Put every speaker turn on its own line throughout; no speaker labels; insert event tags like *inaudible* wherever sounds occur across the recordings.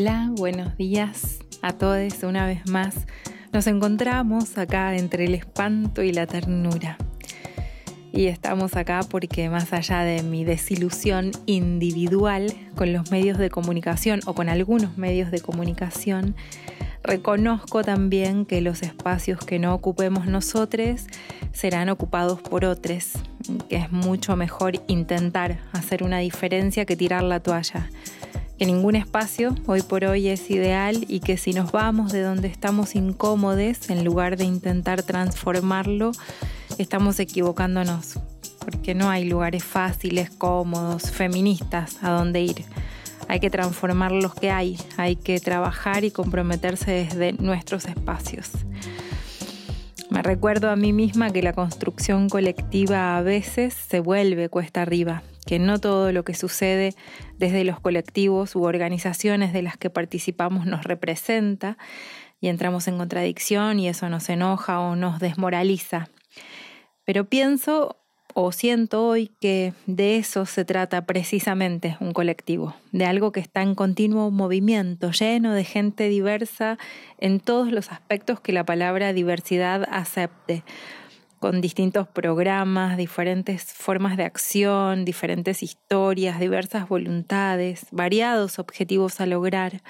Hola, buenos días a todos una vez más. Nos encontramos acá entre el espanto y la ternura. Y estamos acá porque más allá de mi desilusión individual con los medios de comunicación o con algunos medios de comunicación, reconozco también que los espacios que no ocupemos nosotros serán ocupados por otros, que es mucho mejor intentar hacer una diferencia que tirar la toalla que ningún espacio hoy por hoy es ideal y que si nos vamos de donde estamos incómodos, en lugar de intentar transformarlo, estamos equivocándonos, porque no hay lugares fáciles, cómodos, feministas a donde ir. Hay que transformar los que hay, hay que trabajar y comprometerse desde nuestros espacios. Me recuerdo a mí misma que la construcción colectiva a veces se vuelve cuesta arriba, que no todo lo que sucede desde los colectivos u organizaciones de las que participamos nos representa y entramos en contradicción y eso nos enoja o nos desmoraliza. Pero pienso o siento hoy que de eso se trata precisamente un colectivo, de algo que está en continuo movimiento, lleno de gente diversa en todos los aspectos que la palabra diversidad acepte con distintos programas, diferentes formas de acción, diferentes historias, diversas voluntades, variados objetivos a lograr.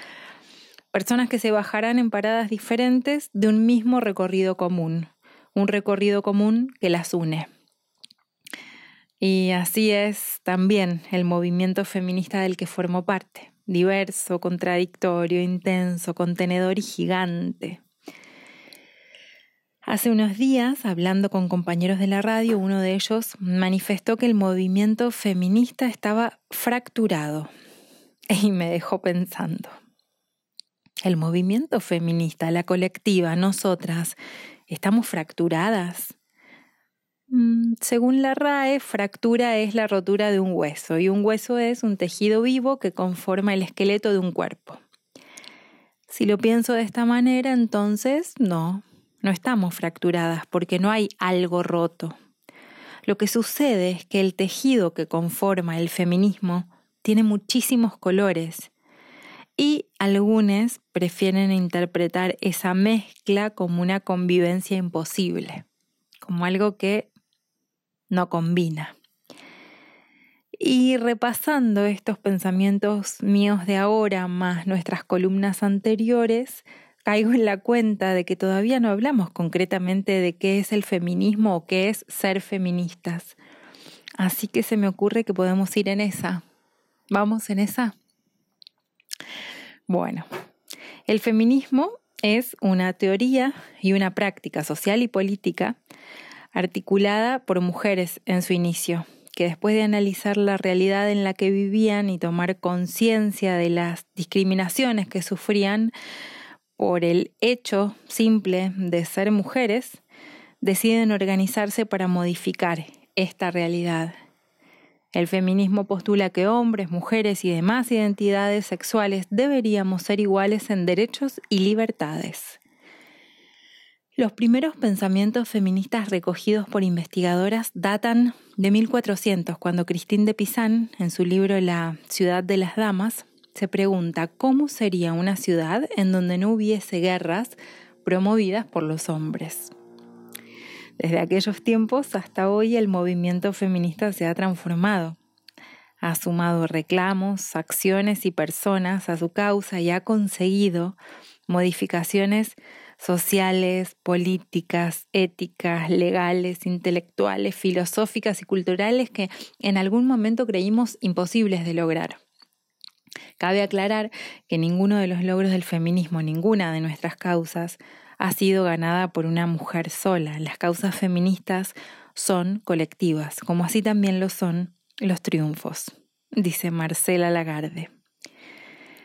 Personas que se bajarán en paradas diferentes de un mismo recorrido común, un recorrido común que las une. Y así es también el movimiento feminista del que formo parte, diverso, contradictorio, intenso, contenedor y gigante. Hace unos días, hablando con compañeros de la radio, uno de ellos manifestó que el movimiento feminista estaba fracturado *laughs* y me dejó pensando. El movimiento feminista, la colectiva, nosotras, ¿estamos fracturadas? Mm, según la RAE, fractura es la rotura de un hueso y un hueso es un tejido vivo que conforma el esqueleto de un cuerpo. Si lo pienso de esta manera, entonces no, no estamos fracturadas porque no hay algo roto. Lo que sucede es que el tejido que conforma el feminismo tiene muchísimos colores y algunos prefieren interpretar esa mezcla como una convivencia imposible, como algo que no combina. Y repasando estos pensamientos míos de ahora más nuestras columnas anteriores, caigo en la cuenta de que todavía no hablamos concretamente de qué es el feminismo o qué es ser feministas. Así que se me ocurre que podemos ir en esa. ¿Vamos en esa? Bueno, el feminismo es una teoría y una práctica social y política articulada por mujeres en su inicio, que después de analizar la realidad en la que vivían y tomar conciencia de las discriminaciones que sufrían, por el hecho simple de ser mujeres, deciden organizarse para modificar esta realidad. El feminismo postula que hombres, mujeres y demás identidades sexuales deberíamos ser iguales en derechos y libertades. Los primeros pensamientos feministas recogidos por investigadoras datan de 1400, cuando Christine de Pizan, en su libro La ciudad de las damas, se pregunta cómo sería una ciudad en donde no hubiese guerras promovidas por los hombres. Desde aquellos tiempos hasta hoy el movimiento feminista se ha transformado. Ha sumado reclamos, acciones y personas a su causa y ha conseguido modificaciones sociales, políticas, éticas, legales, intelectuales, filosóficas y culturales que en algún momento creímos imposibles de lograr. Cabe aclarar que ninguno de los logros del feminismo, ninguna de nuestras causas, ha sido ganada por una mujer sola. Las causas feministas son colectivas, como así también lo son los triunfos, dice Marcela Lagarde.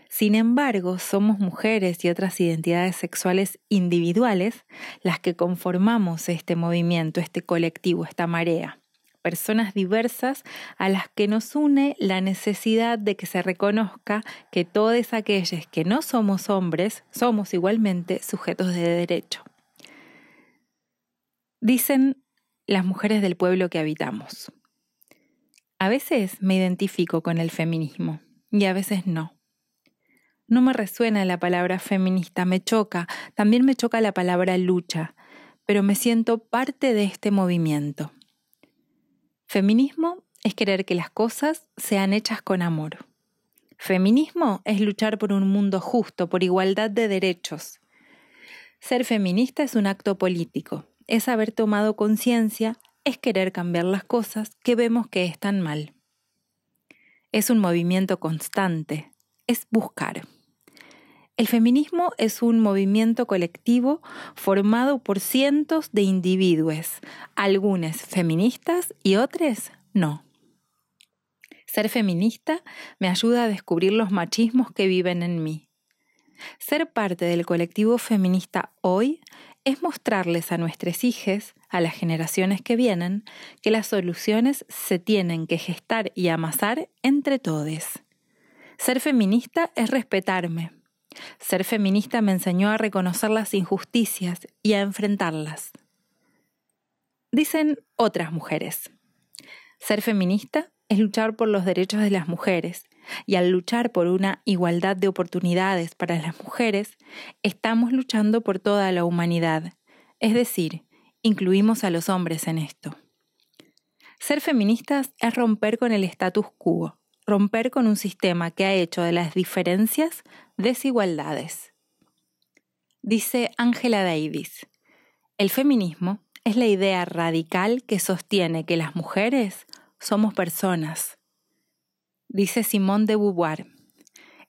Sin embargo, somos mujeres y otras identidades sexuales individuales las que conformamos este movimiento, este colectivo, esta marea personas diversas a las que nos une la necesidad de que se reconozca que todos aquellos que no somos hombres somos igualmente sujetos de derecho. Dicen las mujeres del pueblo que habitamos. A veces me identifico con el feminismo y a veces no. No me resuena la palabra feminista, me choca, también me choca la palabra lucha, pero me siento parte de este movimiento. Feminismo es querer que las cosas sean hechas con amor. Feminismo es luchar por un mundo justo, por igualdad de derechos. Ser feminista es un acto político, es haber tomado conciencia, es querer cambiar las cosas que vemos que están mal. Es un movimiento constante, es buscar. El feminismo es un movimiento colectivo formado por cientos de individuos, algunos feministas y otros no. Ser feminista me ayuda a descubrir los machismos que viven en mí. Ser parte del colectivo feminista hoy es mostrarles a nuestras hijas, a las generaciones que vienen, que las soluciones se tienen que gestar y amasar entre todos. Ser feminista es respetarme. Ser feminista me enseñó a reconocer las injusticias y a enfrentarlas. Dicen otras mujeres. Ser feminista es luchar por los derechos de las mujeres, y al luchar por una igualdad de oportunidades para las mujeres, estamos luchando por toda la humanidad, es decir, incluimos a los hombres en esto. Ser feministas es romper con el status quo, romper con un sistema que ha hecho de las diferencias desigualdades. Dice Angela Davis, el feminismo es la idea radical que sostiene que las mujeres somos personas, Dice Simone de Beauvoir,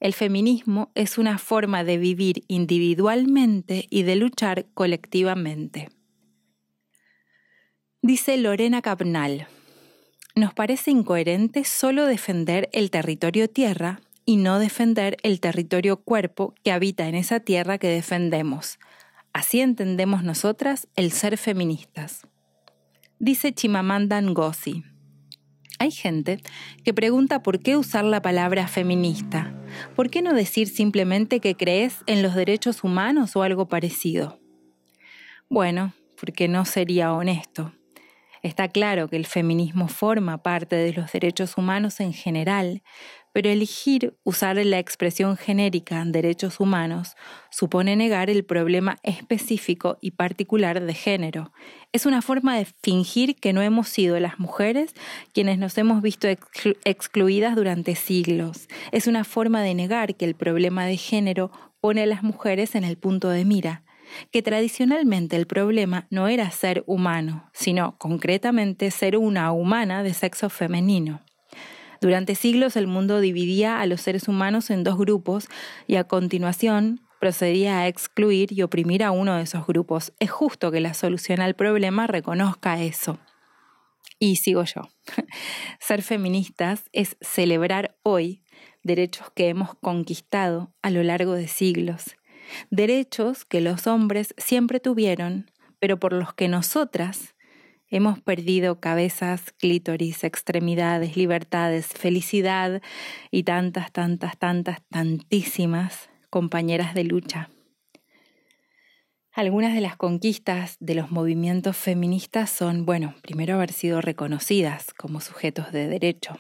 el feminismo es una forma de vivir individualmente y de luchar colectivamente. Dice Lorena Capnal, nos parece incoherente solo defender el territorio tierra y no defender el territorio cuerpo que habita en esa tierra que defendemos. Así entendemos nosotras el ser feministas. Dice Chimamanda Ngozi, hay gente que pregunta por qué usar la palabra feminista. ¿Por qué no decir simplemente que crees en los derechos humanos o algo parecido? Bueno, porque no sería honesto. Está claro que el feminismo forma parte de los derechos humanos en general, pero elegir usar la expresión genérica derechos humanos supone negar el problema específico y particular de género. Es una forma de fingir que no hemos sido las mujeres quienes nos hemos visto excluidas durante siglos. Es una forma de negar que el problema de género pone a las mujeres en el punto de mira que tradicionalmente el problema no era ser humano, sino concretamente ser una humana de sexo femenino. Durante siglos el mundo dividía a los seres humanos en dos grupos y a continuación procedía a excluir y oprimir a uno de esos grupos. Es justo que la solución al problema reconozca eso. Y sigo yo. *laughs* Ser feministas es celebrar hoy derechos que hemos conquistado a lo largo de siglos. Derechos que los hombres siempre tuvieron, pero por los que nosotras Hemos perdido cabezas, clítoris, extremidades, libertades, felicidad y tantas, tantas, tantas, tantísimas compañeras de lucha. Algunas de las conquistas de los movimientos feministas son, bueno, primero haber sido reconocidas como sujetos de derecho,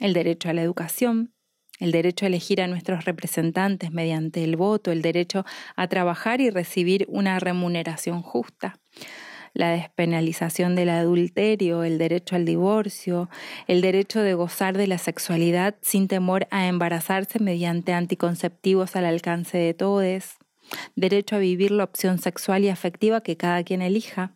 el derecho a la educación, el derecho a elegir a nuestros representantes mediante el voto, el derecho a trabajar y recibir una remuneración justa, la despenalización del adulterio, el derecho al divorcio, el derecho de gozar de la sexualidad sin temor a embarazarse mediante anticonceptivos al alcance de todos, derecho a vivir la opción sexual y afectiva que cada quien elija,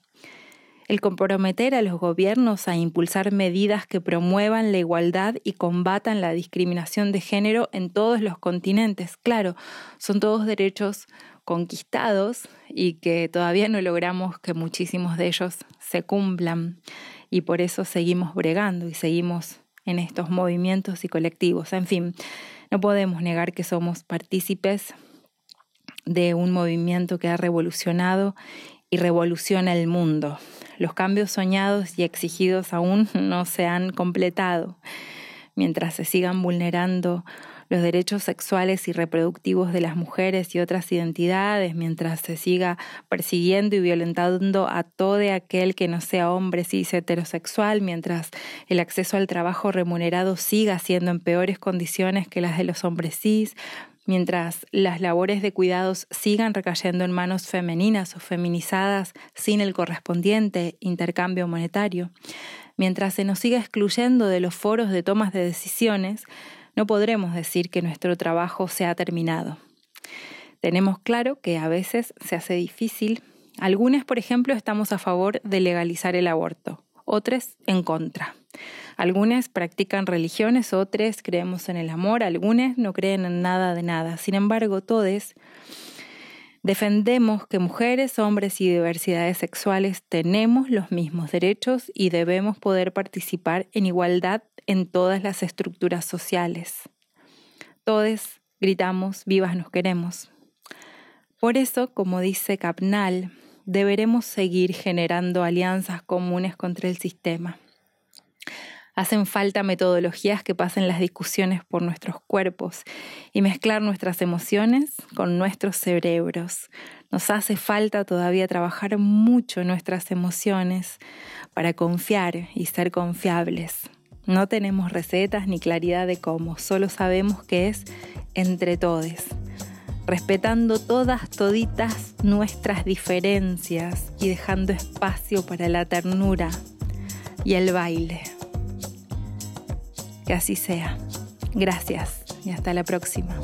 el comprometer a los gobiernos a impulsar medidas que promuevan la igualdad y combatan la discriminación de género en todos los continentes. Claro, son todos derechos conquistados y que todavía no logramos que muchísimos de ellos se cumplan y por eso seguimos bregando y seguimos en estos movimientos y colectivos. En fin, no podemos negar que somos partícipes de un movimiento que ha revolucionado y revoluciona el mundo. Los cambios soñados y exigidos aún *laughs* no se han completado. Mientras se sigan vulnerando los derechos sexuales y reproductivos de las mujeres y otras identidades, mientras se siga persiguiendo y violentando a todo aquel que no sea hombre cis heterosexual, mientras el acceso al trabajo remunerado siga siendo en peores condiciones que las de los hombres cis, mientras las labores de cuidados sigan recayendo en manos femeninas o feminizadas sin el correspondiente intercambio monetario, mientras se nos siga excluyendo de los foros de tomas de decisiones, no podremos decir que nuestro trabajo se ha terminado. Tenemos claro que a veces se hace difícil. Algunos, por ejemplo, estamos a favor de legalizar el aborto, otros en contra. Algunas practican religiones, otras creemos en el amor, algunas no creen en nada de nada. Sin embargo, todos defendemos que mujeres, hombres y diversidades sexuales tenemos los mismos derechos y debemos poder participar en igualdad en todas las estructuras sociales. Todos gritamos, vivas nos queremos. Por eso, como dice Capnal, deberemos seguir generando alianzas comunes contra el sistema. Hacen falta metodologías que pasen las discusiones por nuestros cuerpos y mezclar nuestras emociones con nuestros cerebros. Nos hace falta todavía trabajar mucho nuestras emociones para confiar y ser confiables. No tenemos recetas ni claridad de cómo, solo sabemos que es entre todos, respetando todas, toditas nuestras diferencias y dejando espacio para la ternura y el baile. Que así sea. Gracias y hasta la próxima.